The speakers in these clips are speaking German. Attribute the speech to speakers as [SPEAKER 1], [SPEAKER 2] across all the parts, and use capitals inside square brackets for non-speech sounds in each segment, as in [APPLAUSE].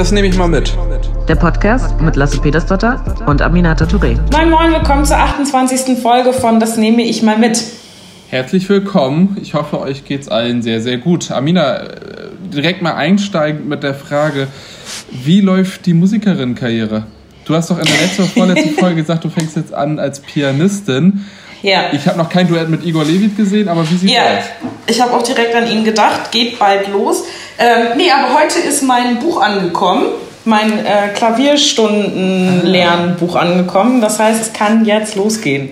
[SPEAKER 1] Das nehme ich mal mit.
[SPEAKER 2] Der Podcast mit Lasse Petersdotter und Aminata Touré.
[SPEAKER 3] Moin Moin, willkommen zur 28. Folge von Das nehme ich mal mit.
[SPEAKER 1] Herzlich willkommen. Ich hoffe, euch geht's allen sehr, sehr gut. Amina, äh, direkt mal einsteigend mit der Frage, wie läuft die Musikerinnenkarriere? Du hast doch in der letzten oder vorletzten [LAUGHS] Folge gesagt, du fängst jetzt an als Pianistin.
[SPEAKER 3] Ja.
[SPEAKER 1] Ich habe noch kein Duett mit Igor Levit gesehen, aber wie sieht's
[SPEAKER 3] Ja,
[SPEAKER 1] aus?
[SPEAKER 3] ich habe auch direkt an ihn gedacht, geht bald los. Ähm, nee, aber heute ist mein Buch angekommen, mein äh, Klavierstunden-Lernbuch angekommen. Das heißt, es kann jetzt losgehen.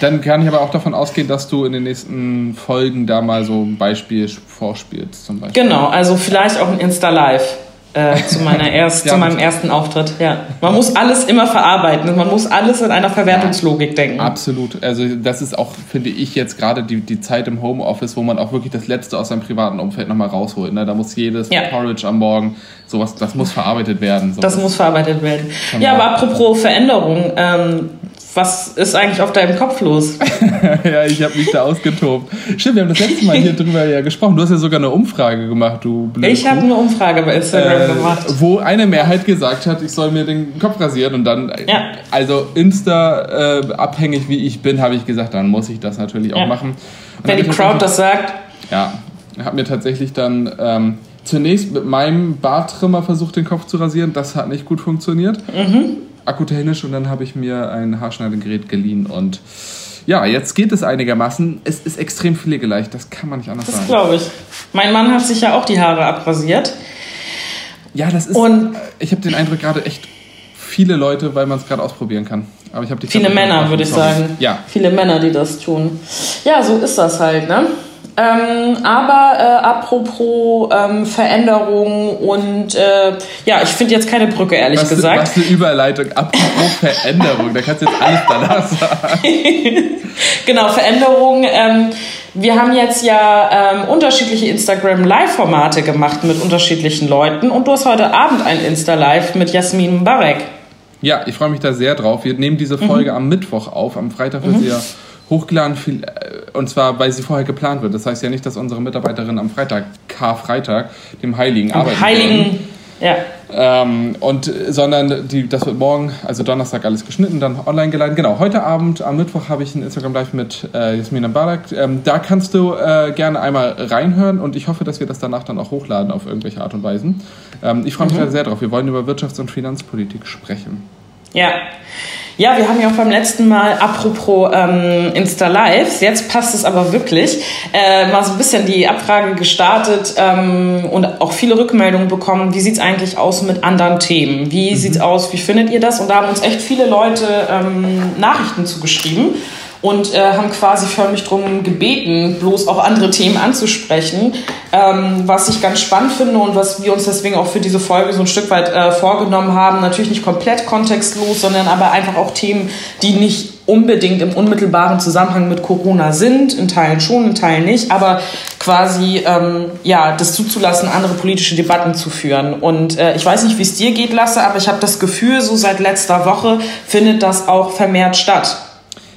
[SPEAKER 1] Dann kann ich aber auch davon ausgehen, dass du in den nächsten Folgen da mal so ein Beispiel vorspielst, zum Beispiel.
[SPEAKER 3] Genau, also vielleicht auch ein Insta-Live. Äh, zu, meiner [LAUGHS] erst,
[SPEAKER 1] Ja,
[SPEAKER 3] zu meinem ersten Auftritt. Ja. Man muss alles immer verarbeiten. Man muss alles in einer Verwertungslogik denken.
[SPEAKER 1] Absolut. Also das ist auch, finde ich, jetzt gerade die, die Zeit im Homeoffice, wo man auch wirklich das Letzte aus seinem privaten Umfeld nochmal rausholt. Ne? Da muss jedes
[SPEAKER 3] Ja.
[SPEAKER 1] Porridge am Morgen, sowas, das muss verarbeitet werden. Sowas.
[SPEAKER 3] Das muss verarbeitet werden. Ja, aber apropos Veränderung, ähm, was ist eigentlich auf deinem Kopf los? [LAUGHS]
[SPEAKER 1] ja, ich habe mich da ausgetobt. Stimmt, wir haben das letzte Mal hier drüber ja gesprochen. Du hast ja sogar eine Umfrage gemacht, du blöde
[SPEAKER 3] Ich habe eine Umfrage bei Instagram
[SPEAKER 1] Äh,
[SPEAKER 3] gemacht.
[SPEAKER 1] wo eine Mehrheit gesagt hat, ich soll mir den Kopf rasieren und dann,
[SPEAKER 3] Ja.
[SPEAKER 1] also Insta äh, abhängig wie ich bin, habe ich gesagt, dann muss ich das natürlich auch
[SPEAKER 3] Ja.
[SPEAKER 1] machen. Und
[SPEAKER 3] Wenn die Crowd das sagt,
[SPEAKER 1] Ja, habe mir tatsächlich dann ähm, zunächst mit meinem Barttrimmer versucht, den Kopf zu rasieren. Das hat nicht gut funktioniert.
[SPEAKER 3] Mhm.
[SPEAKER 1] Akkutechnisch und dann habe ich mir ein Haarschneidegerät geliehen und ja, jetzt geht es einigermaßen. Es ist extrem pflegeleicht, das kann man nicht anders
[SPEAKER 3] das
[SPEAKER 1] sagen.
[SPEAKER 3] glaube ich. Mein Mann hat sich ja auch die Haare abrasiert.
[SPEAKER 1] Ja, das ist.
[SPEAKER 3] Und-
[SPEAKER 1] ich habe den Eindruck gerade echt viele Leute, weil man es gerade ausprobieren kann. Aber ich habe die
[SPEAKER 3] Viele Männer, würde ich sagen.
[SPEAKER 1] Ja,
[SPEAKER 3] Viele Männer, die das tun. Ja, so ist das halt, ne? Ähm, aber äh, apropos ähm, Veränderung und äh, ja, ich finde jetzt keine Brücke, ehrlich
[SPEAKER 1] was,
[SPEAKER 3] gesagt.
[SPEAKER 1] was eine Überleitung. Apropos [LAUGHS] Veränderung, da kannst du jetzt alles danach sagen. [LAUGHS]
[SPEAKER 3] Genau, Veränderungen. Ähm, wir haben jetzt ja ähm, unterschiedliche Instagram-Live-Formate gemacht mit unterschiedlichen Leuten und du hast heute Abend ein Insta-Live mit Jasmin Mbarek.
[SPEAKER 1] Ja, ich freue mich da sehr drauf. Wir nehmen diese Folge am Mittwoch auf. Am Freitag wird sie ja hochgeladen. Viel, äh, und zwar, weil sie vorher geplant wird. Das heißt ja nicht, dass unsere Mitarbeiterin am Freitag, Karfreitag, dem Heiligen, arbeiten würden.
[SPEAKER 3] Heiligen, ja,
[SPEAKER 1] Ähm, und, äh, sondern die, das wird morgen, also Donnerstag, alles geschnitten, dann online geladen. Genau, heute Abend, am Mittwoch, habe ich ein Instagram Live mit äh, Jasmina Barak. Ähm, da kannst du äh, gerne einmal reinhören und ich hoffe, dass wir das danach dann auch hochladen auf irgendwelche Art und Weisen. Ähm, ich freue mich da sehr drauf. Wir wollen über Wirtschafts- und Finanzpolitik sprechen.
[SPEAKER 3] ja. Ja, wir haben ja auch beim letzten Mal, apropos ähm, Insta-Lives, jetzt passt es aber wirklich, äh, mal so ein bisschen die Abfrage gestartet ähm, und auch viele Rückmeldungen bekommen, wie sieht's eigentlich aus mit anderen Themen? Wie sieht's aus, wie findet ihr das? Und da haben uns echt viele Leute ähm, Nachrichten zugeschrieben und äh, haben quasi förmlich darum gebeten, bloß auch andere Themen anzusprechen, ähm, was ich ganz spannend finde und was wir uns deswegen auch für diese Folge so ein Stück weit äh, vorgenommen haben. Natürlich nicht komplett kontextlos, sondern aber einfach auch Themen, die nicht unbedingt im unmittelbaren Zusammenhang mit Corona sind, in Teilen schon, in Teilen nicht, aber quasi ähm, ja das zuzulassen, andere politische Debatten zu führen. Und äh, ich weiß nicht, wie es dir geht, Lasse, aber ich habe das Gefühl, so seit letzter Woche findet das auch vermehrt statt.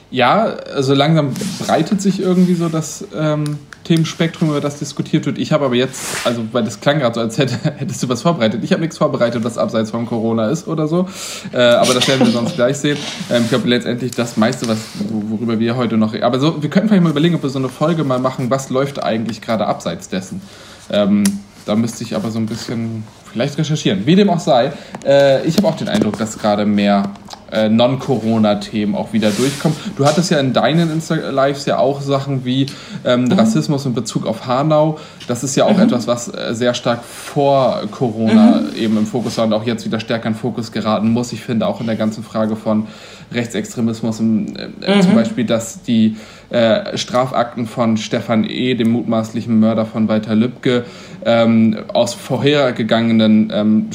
[SPEAKER 1] Ja, also langsam breitet sich irgendwie so das ähm, Themenspektrum, über das diskutiert wird. Ich habe aber jetzt, also weil das klang gerade so, als hätte, [LAUGHS] hättest du was vorbereitet. Ich habe nichts vorbereitet, was abseits von Corona ist oder so. Äh, aber das werden wir sonst gleich sehen. Ähm, ich glaube letztendlich das meiste, was, wo- worüber wir heute noch reden. Aber so, wir könnten vielleicht mal überlegen, ob wir so eine Folge mal machen, was läuft eigentlich gerade abseits dessen. Ähm, da müsste ich aber so ein bisschen vielleicht recherchieren. Wie dem auch sei, äh, ich habe auch den Eindruck, dass gerade mehr äh, Non-Corona-Themen auch wieder durchkommen. Du hattest ja in deinen Insta-Lives ja auch Sachen wie ähm, Rassismus in Bezug auf Hanau. Das ist ja auch etwas, was äh, sehr stark vor Corona eben im Fokus war und auch jetzt wieder stärker in Fokus geraten muss. Ich finde auch in der ganzen Frage von Rechtsextremismus, im, äh, zum Beispiel, dass die äh, Strafakten von Stefan E., dem mutmaßlichen Mörder von Walter Lübcke, ähm, aus vorhergegangenen ähm,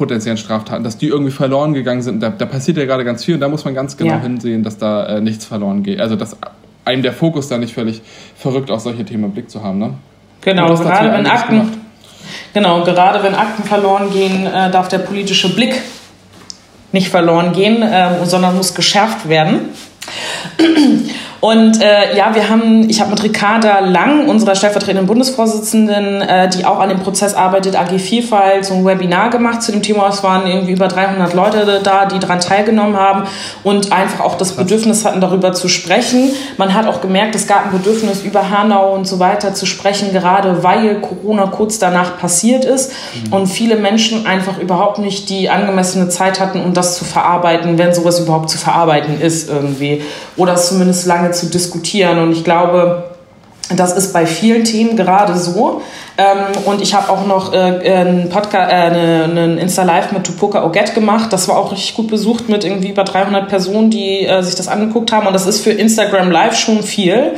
[SPEAKER 1] potenziellen Straftaten, dass die irgendwie verloren gegangen sind. Da, da passiert ja gerade ganz viel und da muss man ganz genau
[SPEAKER 3] Ja.
[SPEAKER 1] hinsehen, dass da äh, nichts verloren geht. Also dass einem der Fokus da nicht völlig verrückt auf solche Themen im Blick zu haben. Ne?
[SPEAKER 3] Genau, gerade wenn Akten,
[SPEAKER 1] gemacht.
[SPEAKER 3] genau, gerade wenn Akten verloren gehen, äh, darf der politische Blick nicht verloren gehen, ähm, sondern muss geschärft werden. Und äh, ja, wir haben, ich habe mit Ricarda Lang, unserer stellvertretenden Bundesvorsitzenden, äh, die auch an dem Prozess arbeitet, AG Vielfalt, so ein Webinar gemacht zu dem Thema. Es waren irgendwie über 300 Leute da, die daran teilgenommen haben und einfach auch das Bedürfnis hatten, darüber zu sprechen. Man hat auch gemerkt, es gab ein Bedürfnis, über Hanau und so weiter zu sprechen, gerade weil Corona kurz danach passiert ist mhm. und viele Menschen einfach überhaupt nicht die angemessene Zeit hatten, um das zu verarbeiten, wenn sowas überhaupt zu verarbeiten ist irgendwie. Oder es zumindest lange zu diskutieren. Und ich glaube, das ist bei vielen Themen gerade so. Ähm, und ich habe auch noch äh, einen Podcast, äh, einen Insta-Live mit Tupoka Oget gemacht. Das war auch richtig gut besucht mit irgendwie über 300 Personen, die äh, sich das angeguckt haben. Und das ist für Instagram Live schon viel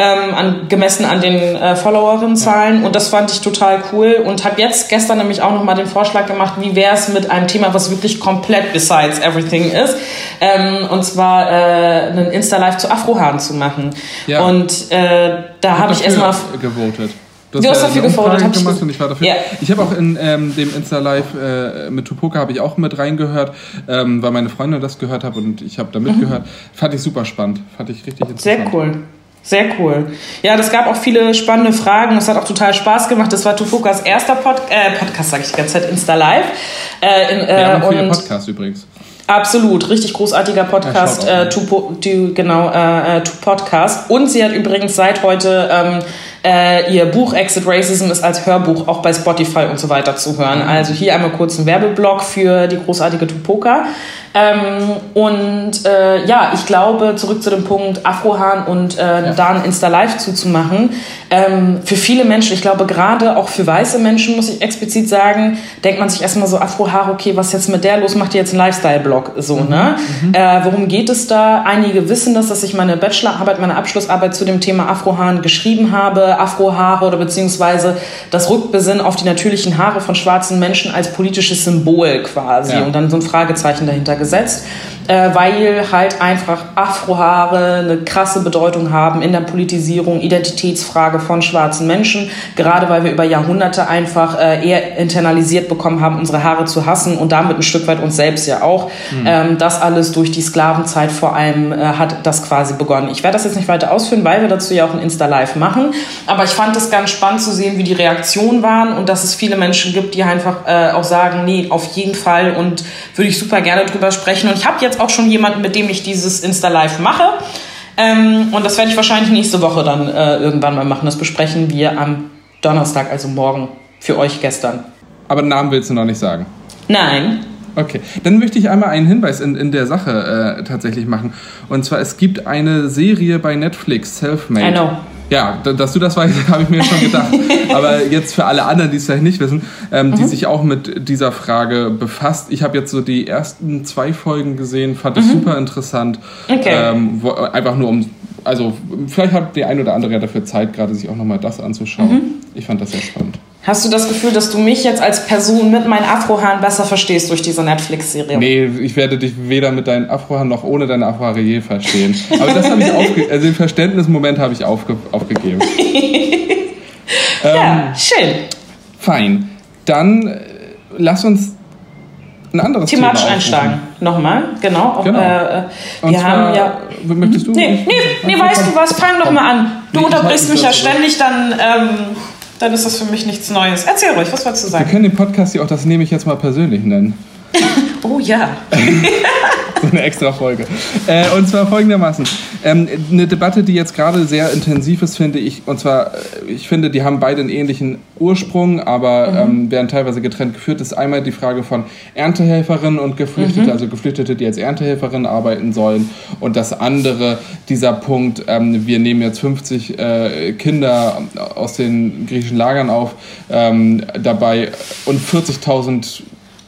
[SPEAKER 3] ähm, an, gemessen an den äh, Followerinnenzahlen. Und das fand ich total cool. Und habe jetzt gestern nämlich auch nochmal den Vorschlag gemacht, wie wäre es mit einem Thema, was wirklich komplett besides everything ist. Ähm, und zwar äh, einen Insta-Live zu Afrohaaren zu machen. Ja. Und äh, da habe ich erstmal
[SPEAKER 1] gewotet.
[SPEAKER 3] Du, du hast dafür gefordert,
[SPEAKER 1] hab gemacht ich und ich war dafür. Ja. Ich habe auch in ähm, dem Insta Live äh, mit Tupoka habe ich auch mit reingehört, ähm, weil meine Freundin das gehört hat und ich habe da mitgehört. Mhm. Fand ich super spannend, fand ich richtig interessant.
[SPEAKER 3] Sehr cool. Sehr cool. Ja, das gab auch viele spannende Fragen. Es hat auch total Spaß gemacht. Das war Tufukas erster Pod äh, Podcast, sage ich die ganze Zeit, Insta Live.
[SPEAKER 1] Äh, in, äh, Wir haben und Podcast übrigens.
[SPEAKER 3] Absolut, richtig großartiger Podcast, ja, äh, to, to, genau, äh, äh, to Podcast. Und sie hat übrigens seit heute ähm, äh, ihr Buch Exit Racism ist als Hörbuch auch bei Spotify und so weiter zu hören. Mhm. Also hier einmal kurz ein Werbeblock für die großartige Tupoka. Ähm, und äh, ja, ich glaube, zurück zu dem Punkt Afrohahn und äh, ja. da ein Insta-Live zuzumachen. Ähm, für viele Menschen, ich glaube gerade auch für weiße Menschen, muss ich explizit sagen, denkt man sich erstmal so, Afrohaar, okay, was jetzt mit der los, macht ihr jetzt einen Lifestyle-Blog, so, mhm. ne? Mhm. Äh, worum geht es da? Einige wissen das, dass ich meine Bachelorarbeit, meine Abschlussarbeit zu dem Thema Afrohaaren geschrieben habe, Afrohaare oder beziehungsweise das Rückbesinnen auf die natürlichen Haare von schwarzen Menschen als politisches Symbol quasi ja. und dann so ein Fragezeichen dahinter gesetzt äh, weil halt einfach Afrohaare eine krasse Bedeutung haben in der Politisierung, Identitätsfrage von schwarzen Menschen, gerade weil wir über Jahrhunderte einfach äh, eher internalisiert bekommen haben, unsere Haare zu hassen und damit ein Stück weit uns selbst ja auch. Mhm. Ähm, das alles durch die Sklavenzeit vor allem äh, hat das quasi begonnen. Ich werde das jetzt nicht weiter ausführen, weil wir dazu ja auch ein Insta-Live machen, aber ich fand es ganz spannend zu sehen, wie die Reaktionen waren und dass es viele Menschen gibt, die einfach äh, auch sagen, nee, auf jeden Fall und würde ich super gerne drüber sprechen. Und ich habe jetzt auch schon jemanden, mit dem ich dieses Insta-Live mache. Ähm, und das werde ich wahrscheinlich nächste Woche dann äh, irgendwann mal machen. Das besprechen wir am Donnerstag, also morgen, für euch gestern.
[SPEAKER 1] Aber den Namen willst du noch nicht sagen?
[SPEAKER 3] Nein.
[SPEAKER 1] Okay, dann möchte ich einmal einen Hinweis in, in der Sache äh, tatsächlich machen. Und zwar, es gibt eine Serie bei Netflix, Selfmade. I know. Ja, dass du das weißt, [LAUGHS] habe ich mir schon gedacht. Aber jetzt für alle anderen, die es vielleicht nicht wissen, ähm, mhm. die sich auch mit dieser Frage befasst. Ich habe jetzt so die ersten zwei Folgen gesehen, fand es mhm. super interessant. Okay. Ähm, wo, einfach nur um, also vielleicht hat der ein oder andere ja dafür Zeit, gerade sich auch nochmal das anzuschauen. Mhm. Ich fand das sehr spannend.
[SPEAKER 3] Hast du das Gefühl, dass du mich jetzt als Person mit meinen Afrohaaren besser verstehst durch diese Netflix-Serie?
[SPEAKER 1] Nee, ich werde dich weder mit deinen Afrohaaren noch ohne deine Afrohaare je verstehen. Aber das habe ich aufgegeben. Also den Verständnismoment habe ich aufge aufgegeben. [LAUGHS]
[SPEAKER 3] ja, ähm, schön.
[SPEAKER 1] Fein. Dann äh, lass uns ein anderes
[SPEAKER 3] Thematisch Thema einsteigen. Nochmal, genau. Genau. Äh, wir zwar, haben ja.
[SPEAKER 1] Möchtest du?
[SPEAKER 3] Nee, nee, nee weißt du was? Fang doch mal an. Du nee, unterbrichst mich ja ständig, dann. Ähm, dann ist das für mich nichts Neues. Erzähl ruhig, was wolltest du sagen?
[SPEAKER 1] Wir können den Podcast ja auch, das nehme ich jetzt mal persönlich nennen. [COUGHS]
[SPEAKER 3] oh ja. [LAUGHS]
[SPEAKER 1] so eine extra Folge. Äh, und zwar folgendermaßen. Ähm, eine Debatte, die jetzt gerade sehr intensiv ist, finde ich. Und zwar, äh, ich finde, die haben beide einen ähnlichen Ursprung, aber mhm. ähm, werden teilweise getrennt geführt. Das ist einmal die Frage von Erntehelferinnen und Geflüchtete, mhm. also Geflüchtete, die als Erntehelferinnen arbeiten sollen. Und das andere, dieser Punkt, ähm, wir nehmen jetzt 50 äh, Kinder aus den griechischen Lagern auf, ähm, dabei und 40.000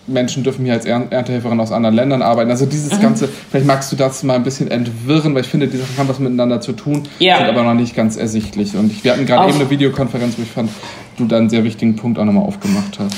[SPEAKER 1] Menschen dürfen hier als Erntehelferin aus anderen Ländern arbeiten. Also dieses mhm. Ganze, vielleicht magst du das mal ein bisschen entwirren, weil ich finde, die Sachen haben was miteinander zu tun, ja. sind aber noch nicht ganz ersichtlich. Und ich, wir hatten gerade eben eine Videokonferenz, wo ich fand, du da einen sehr wichtigen Punkt auch nochmal aufgemacht hast.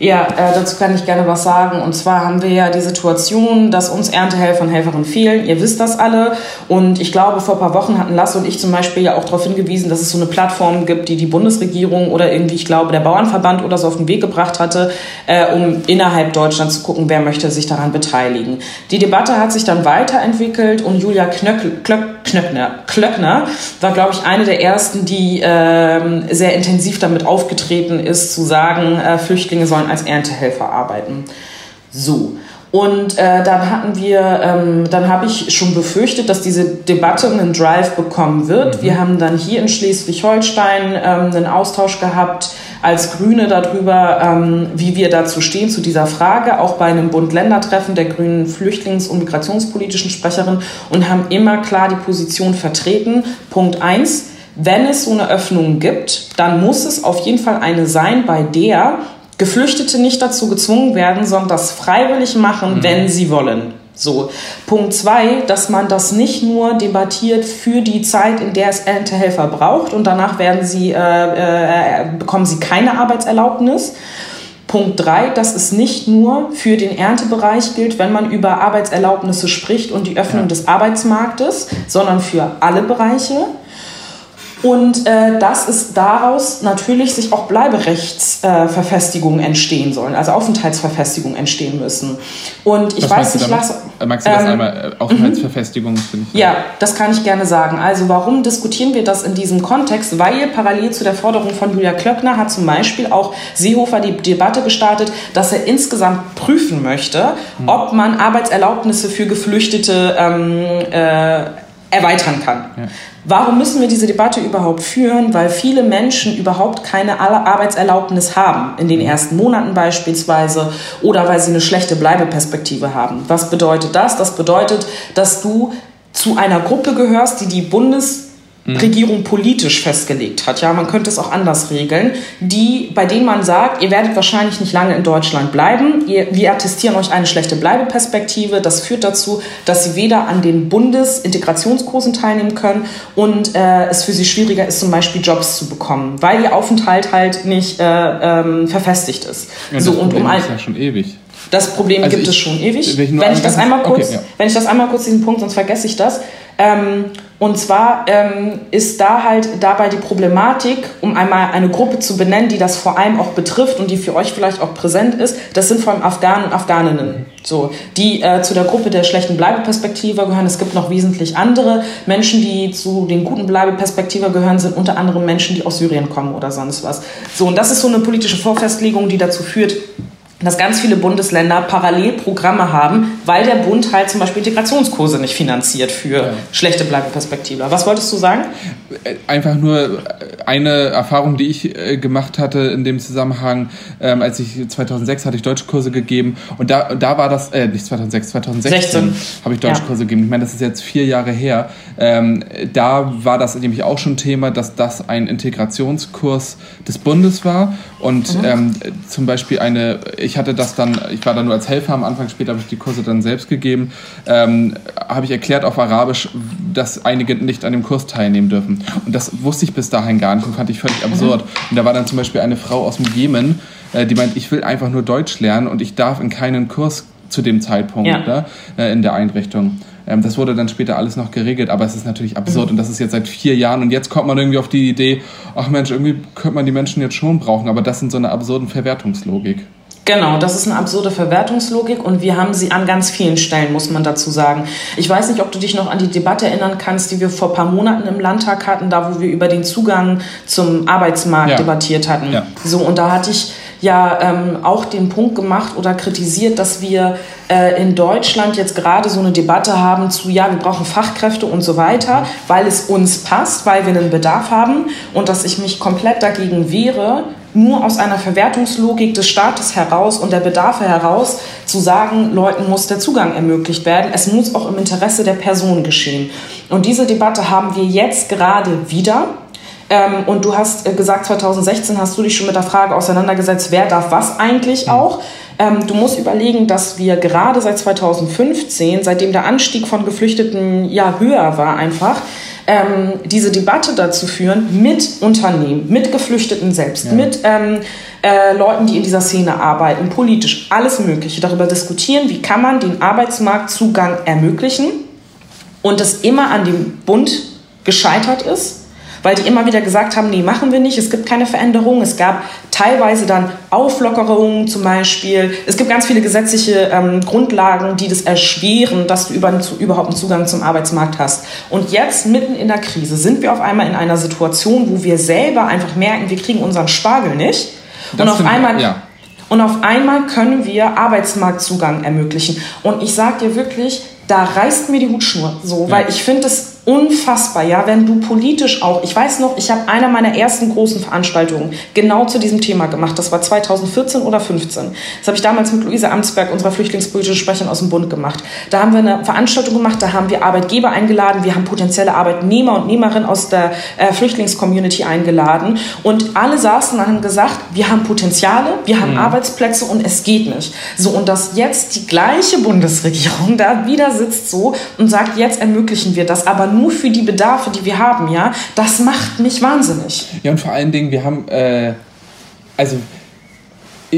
[SPEAKER 3] Ja, äh, dazu kann ich gerne was sagen. Und zwar haben wir ja die Situation, dass uns Erntehelfer und Helferinnen fehlen. Ihr wisst das alle. Und ich glaube, vor ein paar Wochen hatten Lasse und ich zum Beispiel ja auch darauf hingewiesen, dass es so eine Plattform gibt, die die Bundesregierung oder irgendwie, ich glaube, der Bauernverband oder so auf den Weg gebracht hatte, äh, um innerhalb Deutschlands zu gucken, wer möchte sich daran beteiligen. Die Debatte hat sich dann weiterentwickelt und Julia Knöckel, Klöck, Knöckner, Klöckner war, glaube ich, eine der ersten, die ähm, sehr intensiv damit aufgetreten ist, zu sagen, äh, Flüchtlinge sollen als Erntehelfer arbeiten. So. Und äh, dann hatten wir, ähm, dann habe ich schon befürchtet, dass diese Debatte einen Drive bekommen wird. Mhm. Wir haben dann hier in Schleswig-Holstein ähm, einen Austausch gehabt als Grüne darüber, ähm, wie wir dazu stehen zu dieser Frage, auch bei einem Bund-Länder-Treffen der grünen Flüchtlings- und Migrationspolitischen Sprecherin und haben immer klar die Position vertreten. Punkt eins: Wenn es so eine Öffnung gibt, dann muss es auf jeden Fall eine sein, bei der Geflüchtete nicht dazu gezwungen werden, sondern das freiwillig machen, mhm. wenn sie wollen. So. Punkt zwei, dass man das nicht nur debattiert für die Zeit, in der es Erntehelfer braucht und danach werden sie, äh, äh, bekommen sie keine Arbeitserlaubnis. Punkt drei, dass es nicht nur für den Erntebereich gilt, wenn man über Arbeitserlaubnisse spricht und die Öffnung ja. des Arbeitsmarktes, sondern für alle Bereiche. Und äh, dass es daraus natürlich sich auch Bleiberechtsverfestigungen äh, entstehen sollen, also Aufenthaltsverfestigungen entstehen müssen. Und ich Was weiß nicht,
[SPEAKER 1] was. Äh, magst du das ähm, einmal? Äh, Aufenthaltsverfestigungen, finde
[SPEAKER 3] ich. Ja, das kann ich gerne sagen. Also, warum diskutieren wir das in diesem Kontext? Weil parallel zu der Forderung von Julia Klöckner hat zum Beispiel auch Seehofer die Debatte gestartet, dass er insgesamt prüfen möchte, hm. ob man Arbeitserlaubnisse für Geflüchtete ähm, äh, erweitern kann. Ja. Warum müssen wir diese Debatte überhaupt führen? Weil viele Menschen überhaupt keine Arbeitserlaubnis haben, in den ersten Monaten beispielsweise, oder weil sie eine schlechte Bleibeperspektive haben. Was bedeutet das? Das bedeutet, dass du zu einer Gruppe gehörst, die die Bundes. Regierung politisch festgelegt hat. Ja, man könnte es auch anders regeln, die, bei denen man sagt, ihr werdet wahrscheinlich nicht lange in Deutschland bleiben. Ihr, wir attestieren euch eine schlechte Bleibeperspektive. Das führt dazu, dass sie weder an den Bundesintegrationskursen teilnehmen können und äh, es für sie schwieriger ist, zum Beispiel Jobs zu bekommen, weil ihr Aufenthalt halt nicht äh, ähm, verfestigt ist.
[SPEAKER 1] Ja, so und um ist ja schon ewig.
[SPEAKER 3] Das Problem also gibt ich, es schon ewig. Wenn ich das einmal kurz, okay, ja. wenn ich das einmal kurz diesen Punkt, sonst vergesse ich das. Ähm, und zwar ähm, ist da halt dabei die Problematik, um einmal eine Gruppe zu benennen, die das vor allem auch betrifft und die für euch vielleicht auch präsent ist, das sind vor allem Afghanen und Afghaninnen, so, die äh, zu der Gruppe der schlechten Bleibeperspektive gehören. Es gibt noch wesentlich andere Menschen, die zu den guten Bleibeperspektive gehören, sind unter anderem Menschen, die aus Syrien kommen oder sonst was. So, und das ist so eine politische Vorfestlegung, die dazu führt, dass ganz viele Bundesländer Parallelprogramme haben, weil der Bund halt zum Beispiel Integrationskurse nicht finanziert für ja. schlechte Bleibeperspektive. Was wolltest du sagen?
[SPEAKER 1] Äh, einfach nur eine Erfahrung, die ich äh, gemacht hatte in dem Zusammenhang, ähm, als ich 2006 hatte ich Deutschkurse gegeben und da, da war das, äh, nicht 2006, 2016 habe ich Deutschkurse ja. gegeben. Ich meine, das ist jetzt vier Jahre her. Ähm, da war das nämlich auch schon Thema, dass das ein Integrationskurs des Bundes war und mhm. ähm, zum Beispiel eine ich hatte das dann, ich war da nur als Helfer am Anfang, später habe ich die Kurse dann selbst gegeben, ähm, habe ich erklärt auf Arabisch, dass einige nicht an dem Kurs teilnehmen dürfen. Und das wusste ich bis dahin gar nicht und fand ich völlig absurd. Und da war dann zum Beispiel eine Frau aus dem Jemen, äh, die meint, ich will einfach nur Deutsch lernen und ich darf in keinen Kurs zu dem Zeitpunkt ja. ne, äh, in der Einrichtung. Ähm, das wurde dann später alles noch geregelt, aber es ist natürlich absurd mhm. und das ist jetzt seit vier Jahren und jetzt kommt man irgendwie auf die Idee, ach Mensch, irgendwie könnte man die Menschen jetzt schon brauchen, aber das sind so eine absurden Verwertungslogik.
[SPEAKER 3] Genau, das ist eine absurde Verwertungslogik und wir haben sie an ganz vielen Stellen, muss man dazu sagen. Ich weiß nicht, ob du dich noch an die Debatte erinnern kannst, die wir vor ein paar Monaten im Landtag hatten, da wo wir über den Zugang zum Arbeitsmarkt ja. debattiert hatten. Ja. So, und da hatte ich ja ähm, auch den Punkt gemacht oder kritisiert, dass wir äh, in Deutschland jetzt gerade so eine Debatte haben zu, ja, wir brauchen Fachkräfte und so weiter, weil es uns passt, weil wir einen Bedarf haben und dass ich mich komplett dagegen wehre, nur aus einer Verwertungslogik des Staates heraus und der Bedarfe heraus zu sagen, Leuten muss der Zugang ermöglicht werden. Es muss auch im Interesse der Person geschehen. Und diese Debatte haben wir jetzt gerade wieder. Ähm, und du hast äh, gesagt, 2016 hast du dich schon mit der Frage auseinandergesetzt, wer darf was eigentlich mhm. auch. Ähm, du musst überlegen, dass wir gerade seit 2015, seitdem der Anstieg von Geflüchteten ja höher war einfach, ähm, diese Debatte dazu führen mit Unternehmen, mit Geflüchteten selbst, ja. mit ähm, äh, Leuten, die in dieser Szene arbeiten, politisch, alles Mögliche, darüber diskutieren, wie kann man den Arbeitsmarktzugang ermöglichen und es immer an dem Bund gescheitert ist weil die immer wieder gesagt haben, nee, machen wir nicht, es gibt keine Veränderung. Es gab teilweise dann Auflockerungen zum Beispiel. Es gibt ganz viele gesetzliche ähm, Grundlagen, die das erschweren, dass du über, zu, überhaupt einen Zugang zum Arbeitsmarkt hast. Und jetzt, mitten in der Krise, sind wir auf einmal in einer Situation, wo wir selber einfach merken, wir kriegen unseren Spargel nicht. Das und auf einmal... Ja. Und auf einmal können wir Arbeitsmarktzugang ermöglichen. Und ich sage dir wirklich, da reißt mir die Hutschnur so, ja. weil ich finde es unfassbar, ja, wenn du politisch auch, ich weiß noch, ich habe eine meiner ersten großen Veranstaltungen genau zu diesem Thema gemacht. Das war 2014 oder 15. Das habe ich damals mit Luise Amtsberg, unserer flüchtlingspolitischen Sprecherin aus dem Bund gemacht. Da haben wir eine Veranstaltung gemacht, da haben wir Arbeitgeber eingeladen, wir haben potenzielle Arbeitnehmer und Nehmerinnen aus der äh, Flüchtlingscommunity eingeladen und alle saßen und haben gesagt, wir haben Potenziale, wir haben mhm. Arbeitsplätze und es geht nicht. So und dass jetzt die gleiche Bundesregierung [LAUGHS] da wieder sitzt so und sagt, jetzt ermöglichen wir das, aber nur für die Bedarfe, die wir haben, ja, das macht mich wahnsinnig.
[SPEAKER 1] Ja, und vor allen Dingen, wir haben, äh, also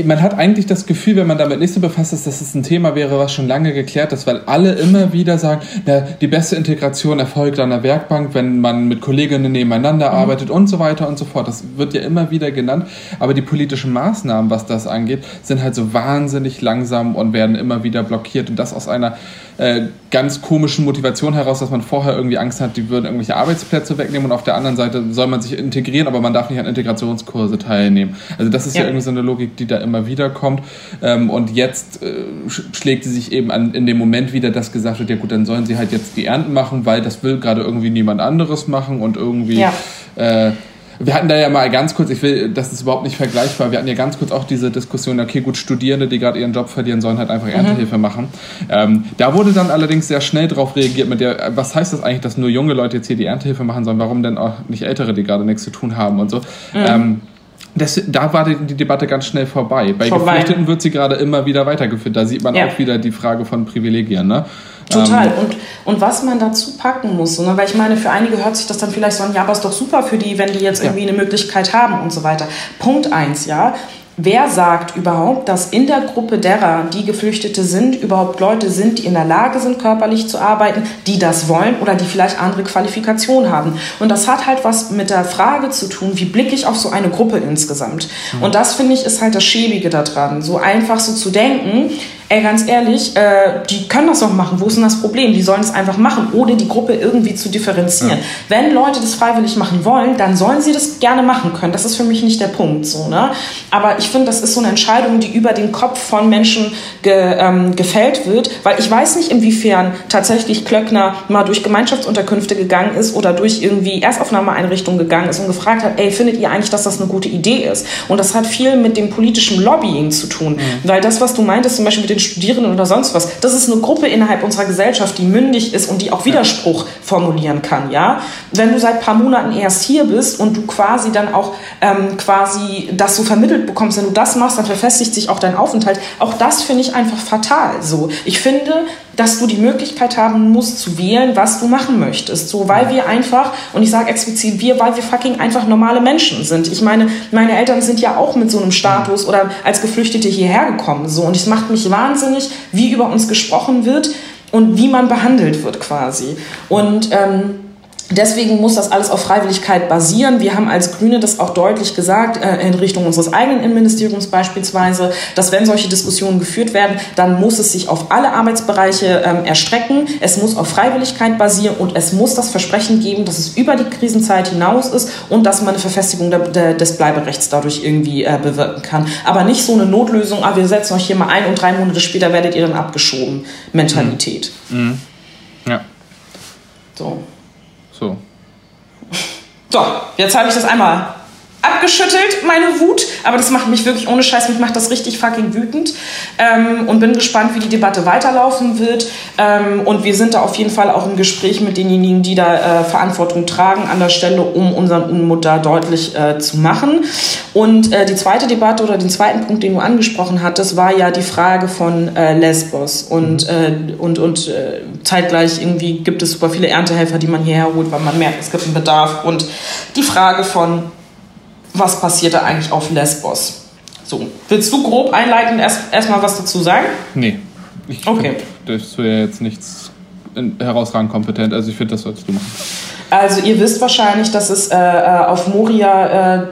[SPEAKER 1] man hat eigentlich das Gefühl, wenn man damit nicht so befasst ist, dass es ein Thema wäre, was schon lange geklärt ist, weil alle immer wieder sagen, na, die beste Integration erfolgt an der Werkbank, wenn man mit Kolleginnen nebeneinander mhm. arbeitet und so weiter und so fort. Das wird ja immer wieder genannt, aber die politischen Maßnahmen, was das angeht, sind halt so wahnsinnig langsam und werden immer wieder blockiert und das aus einer äh, ganz komischen Motivation heraus, dass man vorher irgendwie Angst hat, die würden irgendwelche Arbeitsplätze wegnehmen und auf der anderen Seite soll man sich integrieren, aber man darf nicht an Integrationskurse teilnehmen. Also das ist ja, ja irgendwie so eine Logik, die da immer wieder kommt. Ähm, und jetzt äh, schlägt sie sich eben an, in dem Moment wieder, dass gesagt wird, ja gut, dann sollen sie halt jetzt die Ernten machen, weil das will gerade irgendwie niemand anderes machen und irgendwie ja. äh, wir hatten da ja mal ganz kurz, ich will, das ist überhaupt nicht vergleichbar, wir hatten ja ganz kurz auch diese Diskussion, okay, gut, Studierende, die gerade ihren Job verlieren, sollen halt einfach mhm. Erntehilfe machen. Ähm, da wurde dann allerdings sehr schnell darauf reagiert mit der, was heißt das eigentlich, dass nur junge Leute jetzt hier die Erntehilfe machen sollen, warum denn auch nicht Ältere, die gerade nichts zu tun haben und so. Mhm. Ähm, das, da war die, die, Debatte ganz schnell vorbei. Bei vorbei. Geflüchteten wird sie gerade immer wieder weitergeführt. Da sieht man ja. auch wieder die Frage von Privilegien. Ne?
[SPEAKER 3] Total. Ähm, und, und was man dazu packen muss, ne? weil ich meine, für einige hört sich das dann vielleicht so an, ja, aber ist doch super für die, wenn die jetzt irgendwie eine Möglichkeit haben und so weiter. Punkt eins, ja. Wer sagt überhaupt, dass in der Gruppe derer, die Geflüchtete sind, überhaupt Leute sind, die in der Lage sind, körperlich zu arbeiten, die das wollen oder die vielleicht andere Qualifikationen haben? Und das hat halt was mit der Frage zu tun, wie blicke ich auf so eine Gruppe insgesamt? Mhm. Und das finde ich ist halt das Schäbige daran, so einfach so zu denken, ey, ganz ehrlich, äh, die können das doch machen. Wo ist denn das Problem? Die sollen es einfach machen, ohne die Gruppe irgendwie zu differenzieren. Ja. Wenn Leute das freiwillig machen wollen, dann sollen sie das gerne machen können. Das ist für mich nicht der Punkt. So, ne? Aber ich finde, das ist so eine Entscheidung, die über den Kopf von Menschen ge, ähm, gefällt wird, weil ich weiß nicht, inwiefern tatsächlich Klöckner mal durch Gemeinschaftsunterkünfte gegangen ist oder durch irgendwie Erstaufnahmeeinrichtungen gegangen ist und gefragt hat, ey, findet ihr eigentlich, dass das eine gute Idee ist? Und das hat viel mit dem politischen Lobbying zu tun. Mhm. Weil das, was du meintest, zum Beispiel mit den Studierenden oder sonst was. Das ist eine Gruppe innerhalb unserer Gesellschaft, die mündig ist und die auch Widerspruch formulieren kann. Ja, wenn du seit ein paar Monaten erst hier bist und du quasi dann auch ähm, quasi das so vermittelt bekommst, wenn du das machst, dann verfestigt sich auch dein Aufenthalt. Auch das finde ich einfach fatal. So, ich finde, dass du die Möglichkeit haben musst zu wählen, was du machen möchtest. So, weil wir einfach, und ich sage explizit wir, weil wir fucking einfach normale Menschen sind. Ich meine, meine Eltern sind ja auch mit so einem Status oder als Geflüchtete hierher gekommen. So, und es macht mich wahnsinnig, wie über uns gesprochen wird und wie man behandelt wird quasi. Und ähm, Deswegen muss das alles auf Freiwilligkeit basieren. Wir haben als Grüne das auch deutlich gesagt, äh, in Richtung unseres eigenen Innenministeriums beispielsweise, dass wenn solche Diskussionen geführt werden, dann muss es sich auf alle Arbeitsbereiche ähm, erstrecken. Es muss auf Freiwilligkeit basieren und es muss das Versprechen geben, dass es über die Krisenzeit hinaus ist und dass man eine Verfestigung der, der, des Bleiberechts dadurch irgendwie äh, bewirken kann. Aber nicht so eine Notlösung, ah, wir setzen euch hier mal ein und drei Monate später werdet ihr dann abgeschoben. Mentalität. Mhm.
[SPEAKER 1] Ja.
[SPEAKER 3] So.
[SPEAKER 1] So.
[SPEAKER 3] So, jetzt habe ich das einmal abgeschüttelt, meine Wut. Aber das macht mich wirklich ohne Scheiß, mich macht das richtig fucking wütend. Ähm, und bin gespannt, wie die Debatte weiterlaufen wird. Ähm, und wir sind da auf jeden Fall auch im Gespräch mit denjenigen, die da äh, Verantwortung tragen an der Stelle, um unseren Unmut da deutlich äh, zu machen. Und äh, die zweite Debatte oder den zweiten Punkt, den du angesprochen hattest, war ja die Frage von äh, Lesbos. Und, mhm. äh, und, und äh, zeitgleich irgendwie gibt es super viele Erntehelfer, die man hierher holt, weil man merkt, es gibt einen Bedarf. Und die Frage von was passiert da eigentlich auf Lesbos. So, willst du grob einleitend erst erstmal was dazu sagen?
[SPEAKER 1] Nee. Ich
[SPEAKER 3] okay.
[SPEAKER 1] Find, das wäre jetzt nichts herausragend kompetent. Also ich finde, das solltest du machen.
[SPEAKER 3] Also ihr wisst wahrscheinlich, dass es äh, äh auf Moria äh,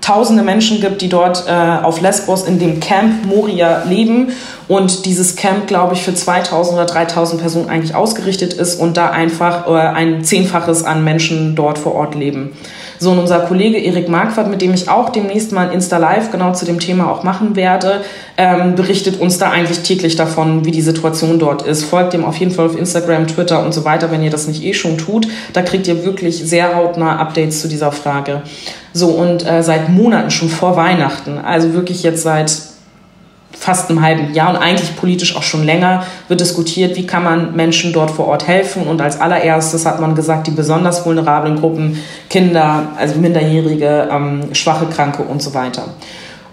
[SPEAKER 3] tausende Menschen gibt, die dort äh, auf Lesbos in dem Camp Moria leben und dieses Camp, glaube ich, für 2000 oder 3000 Personen eigentlich ausgerichtet ist und da einfach äh, ein Zehnfaches an Menschen dort vor Ort leben. So, und unser Kollege Erik Marquardt, mit dem ich auch demnächst mal ein Insta-Live genau zu dem Thema auch machen werde, ähm, berichtet uns da eigentlich täglich davon, wie die Situation dort ist. Folgt dem auf jeden Fall auf Instagram, Twitter und so weiter, wenn ihr das nicht eh schon tut. Da kriegt ihr wirklich sehr hautnah Updates zu dieser Frage. So, und äh, seit Monaten, schon vor Weihnachten, also wirklich jetzt seit fast einem halben Jahr und eigentlich politisch auch schon länger wird diskutiert, wie kann man Menschen dort vor Ort helfen. Und als allererstes hat man gesagt, die besonders vulnerablen Gruppen, Kinder, also Minderjährige, ähm, schwache Kranke und so weiter.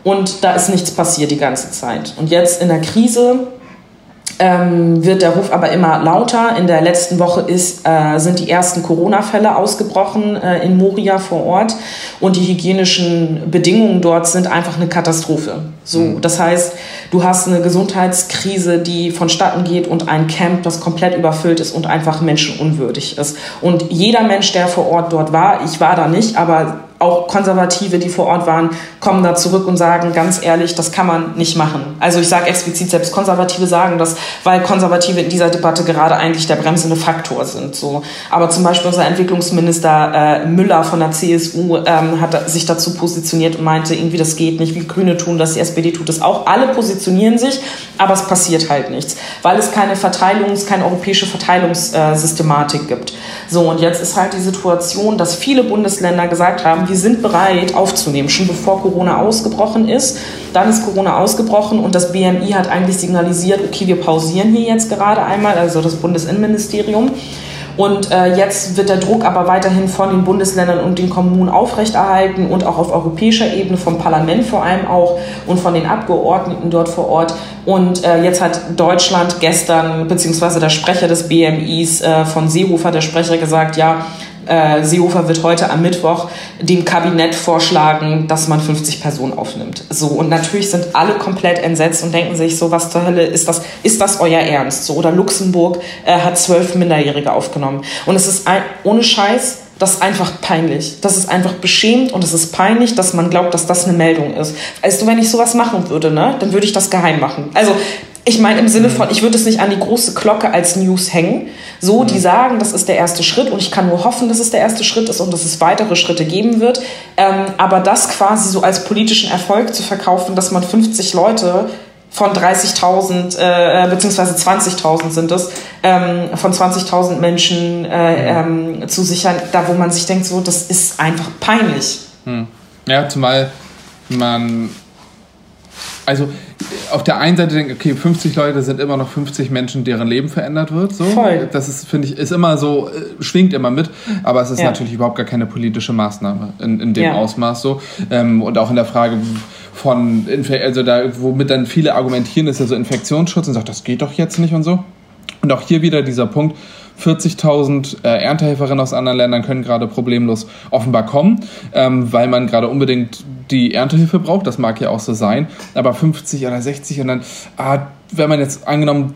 [SPEAKER 3] Und da ist nichts passiert die ganze Zeit. Und jetzt in der Krise ähm, wird der Ruf aber immer lauter. In der letzten Woche ist, äh, sind die ersten Corona-Fälle ausgebrochen äh, in Moria vor Ort und die hygienischen Bedingungen dort sind einfach eine Katastrophe. So, mhm. das heißt, du hast eine Gesundheitskrise, die vonstatten geht und ein Camp, das komplett überfüllt ist und einfach menschenunwürdig ist. Und jeder Mensch, der vor Ort dort war, ich war da nicht, aber auch Konservative, die vor Ort waren, kommen da zurück und sagen, ganz ehrlich, das kann man nicht machen. Also ich sage explizit, selbst Konservative sagen das, weil Konservative in dieser Debatte gerade eigentlich der bremsende Faktor sind. So. Aber zum Beispiel unser Entwicklungsminister äh, Müller von der CSU ähm, hat sich dazu positioniert und meinte, irgendwie das geht nicht, wie Grüne tun das, die SPD tut das auch. Alle positionieren sich, aber es passiert halt nichts, weil es keine Verteilungs-, keine europäische Verteilungssystematik gibt. So, und jetzt ist halt die Situation, dass viele Bundesländer gesagt haben, wir sind bereit aufzunehmen, schon bevor Corona ausgebrochen ist. Dann ist Corona ausgebrochen und das BMI hat eigentlich signalisiert, okay, wir pausieren hier jetzt gerade einmal, also das Bundesinnenministerium. Und äh, jetzt wird der Druck aber weiterhin von den Bundesländern und den Kommunen aufrechterhalten und auch auf europäischer Ebene vom Parlament vor allem auch und von den Abgeordneten dort vor Ort. Und äh, jetzt hat Deutschland gestern, beziehungsweise der Sprecher des BMIs äh, von Seehofer, der Sprecher gesagt, ja, äh, Seehofer wird heute am Mittwoch dem Kabinett vorschlagen, dass man 50 Personen aufnimmt. So und natürlich sind alle komplett entsetzt und denken sich so, was zur Hölle ist das? Ist das euer Ernst? So oder Luxemburg äh, hat zwölf Minderjährige aufgenommen und es ist ein, ohne Scheiß. Das ist einfach peinlich. Das ist einfach beschämt und es ist peinlich, dass man glaubt, dass das eine Meldung ist. Also wenn ich sowas machen würde, ne, dann würde ich das geheim machen. Also ich meine im Sinne von, ich würde es nicht an die große Glocke als News hängen. So, die mhm. sagen, das ist der erste Schritt und ich kann nur hoffen, dass es der erste Schritt ist und dass es weitere Schritte geben wird. Ähm, aber das quasi so als politischen Erfolg zu verkaufen, dass man 50 Leute von 30.000 äh, beziehungsweise 20.000 sind es, ähm, von 20.000 Menschen äh, mhm. ähm, zu sichern, da wo man sich denkt, so, das ist einfach peinlich.
[SPEAKER 1] Hm. Ja, zumal man also auf der einen Seite denke okay, 50 Leute sind immer noch 50 Menschen, deren Leben verändert wird. So. Voll. Das ist, finde ich, ist immer so, äh, schwingt immer mit, aber es ist ja. natürlich überhaupt gar keine politische Maßnahme in, in dem ja. Ausmaß so. Ähm, und auch in der Frage von, also da, womit dann viele argumentieren, ist ja so Infektionsschutz und sagt, das geht doch jetzt nicht und so. Und auch hier wieder dieser Punkt, 40.000 äh, Erntehelferinnen aus anderen Ländern können gerade problemlos offenbar kommen, ähm, weil man gerade unbedingt die Erntehilfe braucht. Das mag ja auch so sein. Aber 50 oder 60 und dann, ah, wenn man jetzt angenommen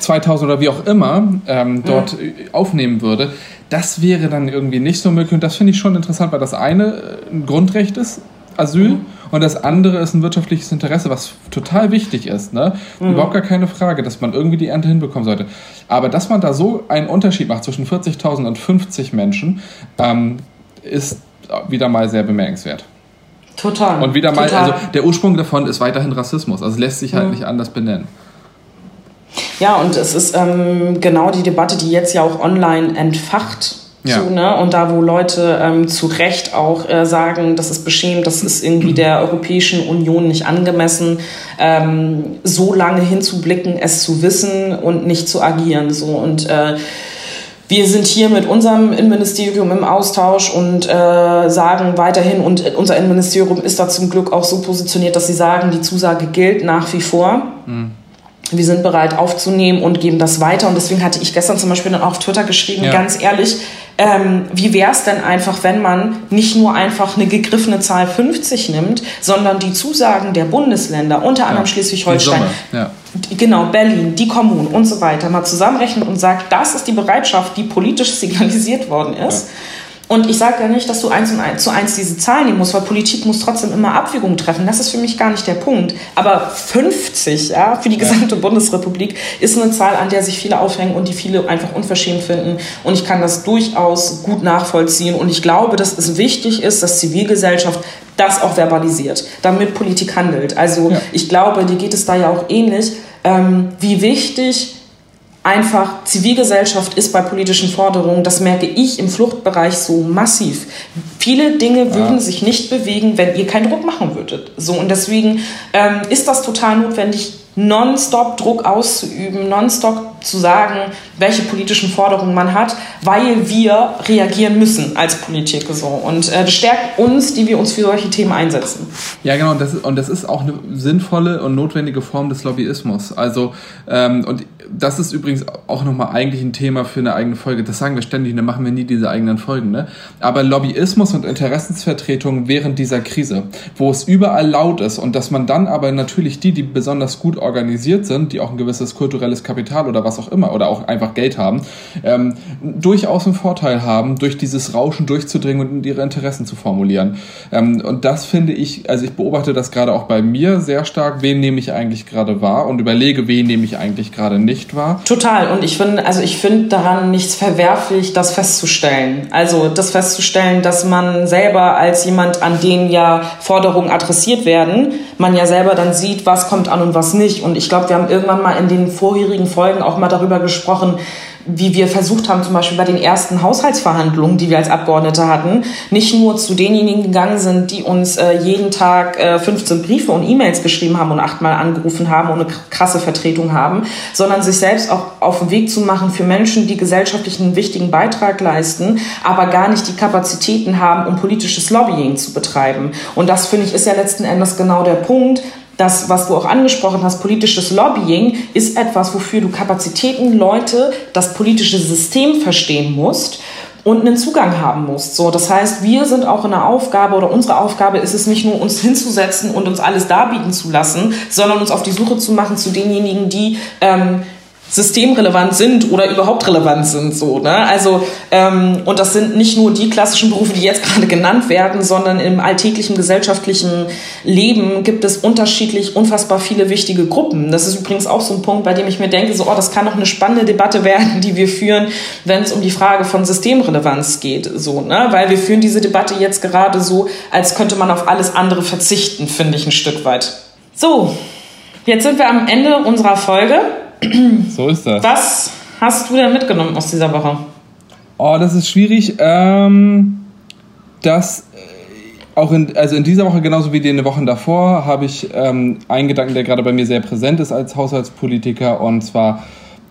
[SPEAKER 1] 2000 oder wie auch immer ähm, dort ja. aufnehmen würde, das wäre dann irgendwie nicht so möglich. Und das finde ich schon interessant, weil das eine äh, ein Grundrecht ist, Asyl. Mhm. Und das andere ist ein wirtschaftliches Interesse, was total wichtig ist. Ne? Mhm. Überhaupt gar keine Frage, dass man irgendwie die Ernte hinbekommen sollte. Aber dass man da so einen Unterschied macht zwischen 40.000 und 50 Menschen, ähm, ist wieder mal sehr bemerkenswert.
[SPEAKER 3] Total.
[SPEAKER 1] Und wieder mal, Total. also der Ursprung davon ist weiterhin Rassismus. Also lässt sich halt mhm. nicht anders benennen.
[SPEAKER 3] Ja, und es ist ähm, genau die Debatte, die jetzt ja auch online entfacht ja. So, ne? Und da, wo Leute ähm, zu Recht auch äh, sagen, das ist beschämt, das ist irgendwie der Europäischen Union nicht angemessen, ähm, so lange hinzublicken, es zu wissen und nicht zu agieren. So. Und äh, wir sind hier mit unserem Innenministerium im Austausch und äh, sagen weiterhin, und unser Innenministerium ist da zum Glück auch so positioniert, dass sie sagen, die Zusage gilt nach wie vor. Mhm. Wir sind bereit aufzunehmen und geben das weiter. Und deswegen hatte ich gestern zum Beispiel dann auch auf Twitter geschrieben, ja. ganz ehrlich, ähm, wie wäre es denn einfach, wenn man nicht nur einfach eine gegriffene Zahl 50 nimmt, sondern die Zusagen der Bundesländer, unter anderem ja. Schleswig-Holstein, ja. genau, Berlin, die Kommunen und so weiter, mal zusammenrechnet und sagt, das ist die Bereitschaft, die politisch signalisiert worden ist. Und ich sage ja nicht, dass du eins und eins zu eins diese Zahlen nehmen musst, weil Politik muss trotzdem immer Abwägungen treffen. Das ist für mich gar nicht der Punkt. Aber 50 ja, für die gesamte ja. Bundesrepublik ist eine Zahl, an der sich viele aufhängen und die viele einfach unverschämt finden. Und ich kann das durchaus gut nachvollziehen. Und ich glaube, dass es wichtig ist, dass Zivilgesellschaft das auch verbalisiert, damit Politik handelt. Also ja. ich glaube, dir geht es da ja auch ähnlich. Ähm, wie wichtig einfach Zivilgesellschaft ist bei politischen Forderungen, das merke ich im Fluchtbereich so massiv. Viele Dinge würden ja. sich nicht bewegen, wenn ihr keinen Druck machen würdet. So und deswegen ähm, ist das total notwendig, nonstop Druck auszuüben, nonstop zu sagen, welche politischen Forderungen man hat, weil wir reagieren müssen als Politik so. Und äh, das stärkt uns, die wir uns für solche Themen einsetzen.
[SPEAKER 1] Ja, genau. Und das ist, und das ist auch eine sinnvolle und notwendige Form des Lobbyismus. Also, ähm, und das ist übrigens auch nochmal eigentlich ein Thema für eine eigene Folge. Das sagen wir ständig, dann machen wir nie diese eigenen Folgen. Ne? Aber Lobbyismus und Interessensvertretung während dieser Krise, wo es überall laut ist und dass man dann aber natürlich die, die besonders gut organisiert sind, die auch ein gewisses kulturelles Kapital oder was auch immer oder auch einfach Geld haben, ähm, durchaus einen Vorteil haben, durch dieses Rauschen durchzudringen und ihre Interessen zu formulieren. Ähm, und das finde ich, also ich beobachte das gerade auch bei mir sehr stark, wen nehme ich eigentlich gerade wahr und überlege, wen nehme ich eigentlich gerade nicht wahr.
[SPEAKER 3] Total. Und ich finde, also ich finde daran nichts verwerflich, das festzustellen. Also das festzustellen, dass man selber als jemand, an den ja Forderungen adressiert werden, man ja selber dann sieht, was kommt an und was nicht. Und ich glaube, wir haben irgendwann mal in den vorherigen Folgen auch mal darüber gesprochen, wie wir versucht haben, zum Beispiel bei den ersten Haushaltsverhandlungen, die wir als Abgeordnete hatten, nicht nur zu denjenigen gegangen sind, die uns äh, jeden Tag äh, 15 Briefe und E-Mails geschrieben haben und achtmal angerufen haben und eine krasse Vertretung haben, sondern sich selbst auch auf den Weg zu machen für Menschen, die gesellschaftlich einen wichtigen Beitrag leisten, aber gar nicht die Kapazitäten haben, um politisches Lobbying zu betreiben. Und das, finde ich, ist ja letzten Endes genau der Punkt, das, was du auch angesprochen hast, politisches Lobbying, ist etwas, wofür du Kapazitäten, Leute, das politische System verstehen musst und einen Zugang haben musst. So, das heißt, wir sind auch in der Aufgabe oder unsere Aufgabe ist es nicht nur uns [LAUGHS] hinzusetzen und uns alles darbieten zu lassen, sondern uns auf die Suche zu machen zu denjenigen, die ähm, systemrelevant sind oder überhaupt relevant sind. So, ne? Also, ähm, und das sind nicht nur die klassischen Berufe, die jetzt [LAUGHS] gerade genannt werden, sondern im alltäglichen gesellschaftlichen Leben gibt es unterschiedlich unfassbar viele wichtige Gruppen. Das ist übrigens auch so ein Punkt, bei dem ich mir denke, so, oh, das kann doch eine spannende Debatte [LAUGHS] werden, die wir führen, wenn es um die Frage von Systemrelevanz geht. So, ne? Weil wir führen diese Debatte jetzt gerade so, als könnte man auf alles andere verzichten, finde ich ein Stück weit. So, jetzt sind wir am Ende unserer Folge. [CLEARS THROAT]
[SPEAKER 1] So ist das.
[SPEAKER 3] Was hast du denn mitgenommen aus dieser Woche?
[SPEAKER 1] Oh, das ist schwierig. Ähm, das äh, auch in, also in dieser Woche genauso wie in den Wochen davor habe ich ähm, einen Gedanken, der gerade bei mir sehr präsent ist als Haushaltspolitiker und zwar,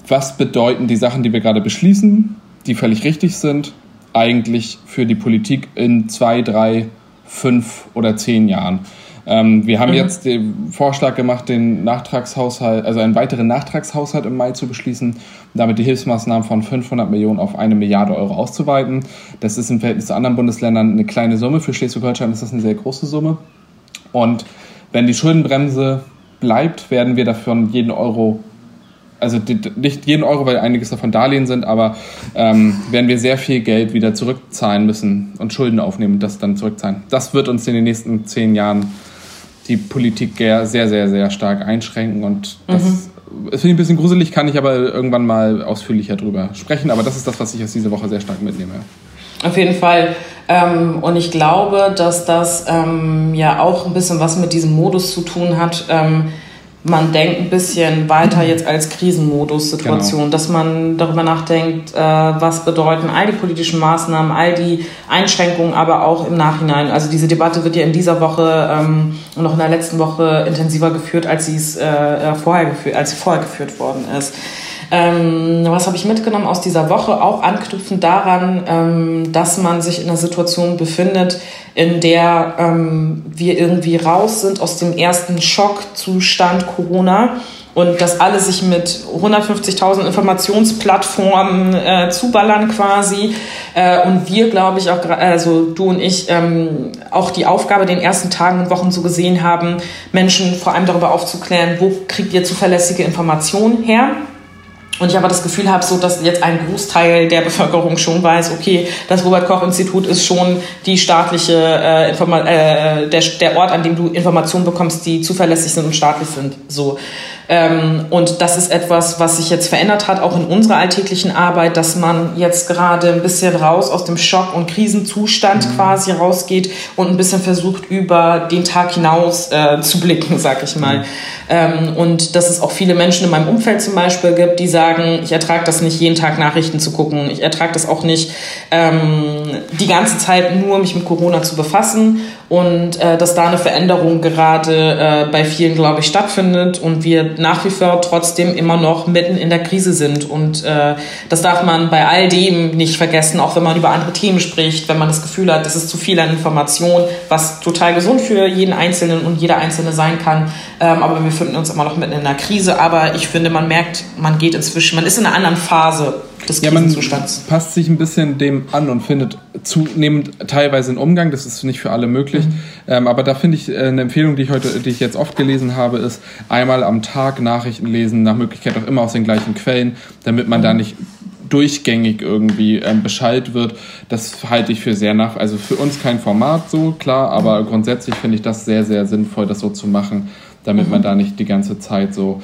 [SPEAKER 1] was bedeuten die Sachen, die wir gerade beschließen, die völlig richtig sind, eigentlich für die Politik in zwei, drei, fünf oder zehn Jahren? Ähm, wir haben mhm. jetzt den Vorschlag gemacht, den Nachtragshaushalt, also einen weiteren Nachtragshaushalt im Mai zu beschließen, damit die Hilfsmaßnahmen von 500 Millionen auf eine Milliarde Euro auszuweiten. Das ist im Verhältnis zu anderen Bundesländern eine kleine Summe. Für Schleswig-Holstein ist das eine sehr große Summe. Und wenn die Schuldenbremse bleibt, werden wir davon jeden Euro also nicht jeden Euro, weil einiges davon Darlehen sind, aber ähm, werden wir sehr viel Geld wieder zurückzahlen müssen und Schulden aufnehmen und das dann zurückzahlen. Das wird uns in den nächsten zehn Jahren die Politik sehr, sehr, sehr stark einschränken. Und das mhm. finde ich ein bisschen gruselig, kann ich aber irgendwann mal ausführlicher drüber sprechen. Aber das ist das, was ich aus dieser Woche sehr stark mitnehme.
[SPEAKER 3] Auf jeden Fall. Ähm, und ich glaube, dass das ähm, ja auch ein bisschen was mit diesem Modus zu tun hat. Ähm, man denkt ein bisschen weiter jetzt als Krisenmodus-Situation, genau. dass man darüber nachdenkt, äh, was bedeuten all die politischen Maßnahmen, all die Einschränkungen, aber auch im Nachhinein. Also diese Debatte wird ja in dieser Woche ähm, und noch in der letzten Woche intensiver geführt, als sie es äh, äh vorher geführt, als sie vorher geführt worden ist. Ähm, was habe ich mitgenommen aus dieser Woche? Auch anknüpfend daran, ähm, dass man sich in einer Situation befindet, in der ähm, wir irgendwie raus sind aus dem ersten Schockzustand Corona und dass alle sich mit 150.000 Informationsplattformen äh, zuballern quasi. Äh, und wir, glaube ich, auch, also du und ich, ähm, auch die Aufgabe den ersten Tagen und Wochen so gesehen haben, Menschen vor allem darüber aufzuklären, wo kriegt ihr zuverlässige Informationen her und ich aber das Gefühl habe, so dass jetzt ein Großteil der Bevölkerung schon weiß, okay, das Robert Koch Institut ist schon die staatliche äh, Informa äh, der, der Ort, an dem du Informationen bekommst, die zuverlässig sind und staatlich sind. So ähm, und das ist etwas, was sich jetzt verändert hat, auch in unserer alltäglichen Arbeit, dass man jetzt gerade ein bisschen raus aus dem Schock- und Krisenzustand mhm. quasi rausgeht und ein bisschen versucht, über den Tag hinaus äh, zu blicken, sag ich mal. Mhm. Ähm, und dass es auch viele Menschen in meinem Umfeld zum Beispiel gibt, die sagen, ich ertrage das nicht, jeden Tag Nachrichten zu gucken. Ich ertrage das auch nicht, ähm, die ganze Zeit nur mich mit Corona zu befassen und äh, dass da eine Veränderung gerade äh, bei vielen, glaube ich, stattfindet und wir nach wie vor trotzdem immer noch mitten in der Krise sind. Und äh, das darf man bei all dem nicht vergessen, auch wenn man über andere Themen spricht, wenn man das Gefühl hat, es ist zu viel an Information, was total gesund für jeden Einzelnen und jeder Einzelne sein kann. Ähm, aber wir befinden uns immer noch mitten in einer Krise. Aber ich finde, man merkt, man geht inzwischen, man ist in einer anderen Phase des ja, man
[SPEAKER 1] passt sich ein bisschen dem an und findet zunehmend teilweise einen Umgang. Das ist nicht für alle möglich. Mhm. Ähm, aber da finde ich äh, eine Empfehlung, die ich heute, die ich jetzt oft gelesen habe, ist einmal am Tag Nachrichten lesen, nach Möglichkeit auch immer aus den gleichen Quellen, damit man mhm. da nicht durchgängig irgendwie ähm, Bescheid wird. Das halte ich für sehr nach, also für uns kein Format so, klar, aber grundsätzlich finde ich das sehr, sehr sinnvoll, das so zu machen, damit mhm. man da nicht die ganze Zeit so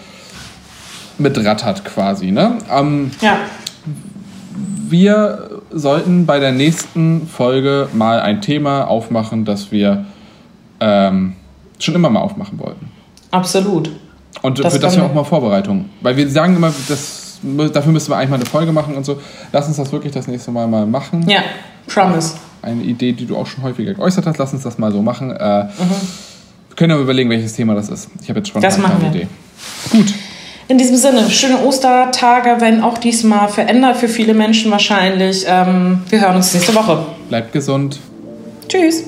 [SPEAKER 1] mitrattert quasi. Ne? Ähm, ja wir sollten bei der nächsten Folge mal ein Thema aufmachen, das wir ähm, schon immer mal aufmachen wollten.
[SPEAKER 3] Absolut.
[SPEAKER 1] Und das für das ja auch mal Vorbereitung. Weil wir sagen immer, das, dafür müssen wir eigentlich mal eine Folge machen und so. Lass uns das wirklich das nächste Mal mal machen.
[SPEAKER 3] Ja, promise.
[SPEAKER 1] Eine Idee, die du auch schon häufiger geäußert hast. Lass uns das mal so machen. Äh, mhm. Wir können aber überlegen, welches Thema das ist. Ich habe jetzt schon
[SPEAKER 3] eine Idee. Gut. In diesem Sinne, schöne Ostertage, wenn auch diesmal verändert für viele Menschen wahrscheinlich. Ähm, wir hören uns nächste Woche.
[SPEAKER 1] Bleibt gesund.
[SPEAKER 3] Tschüss.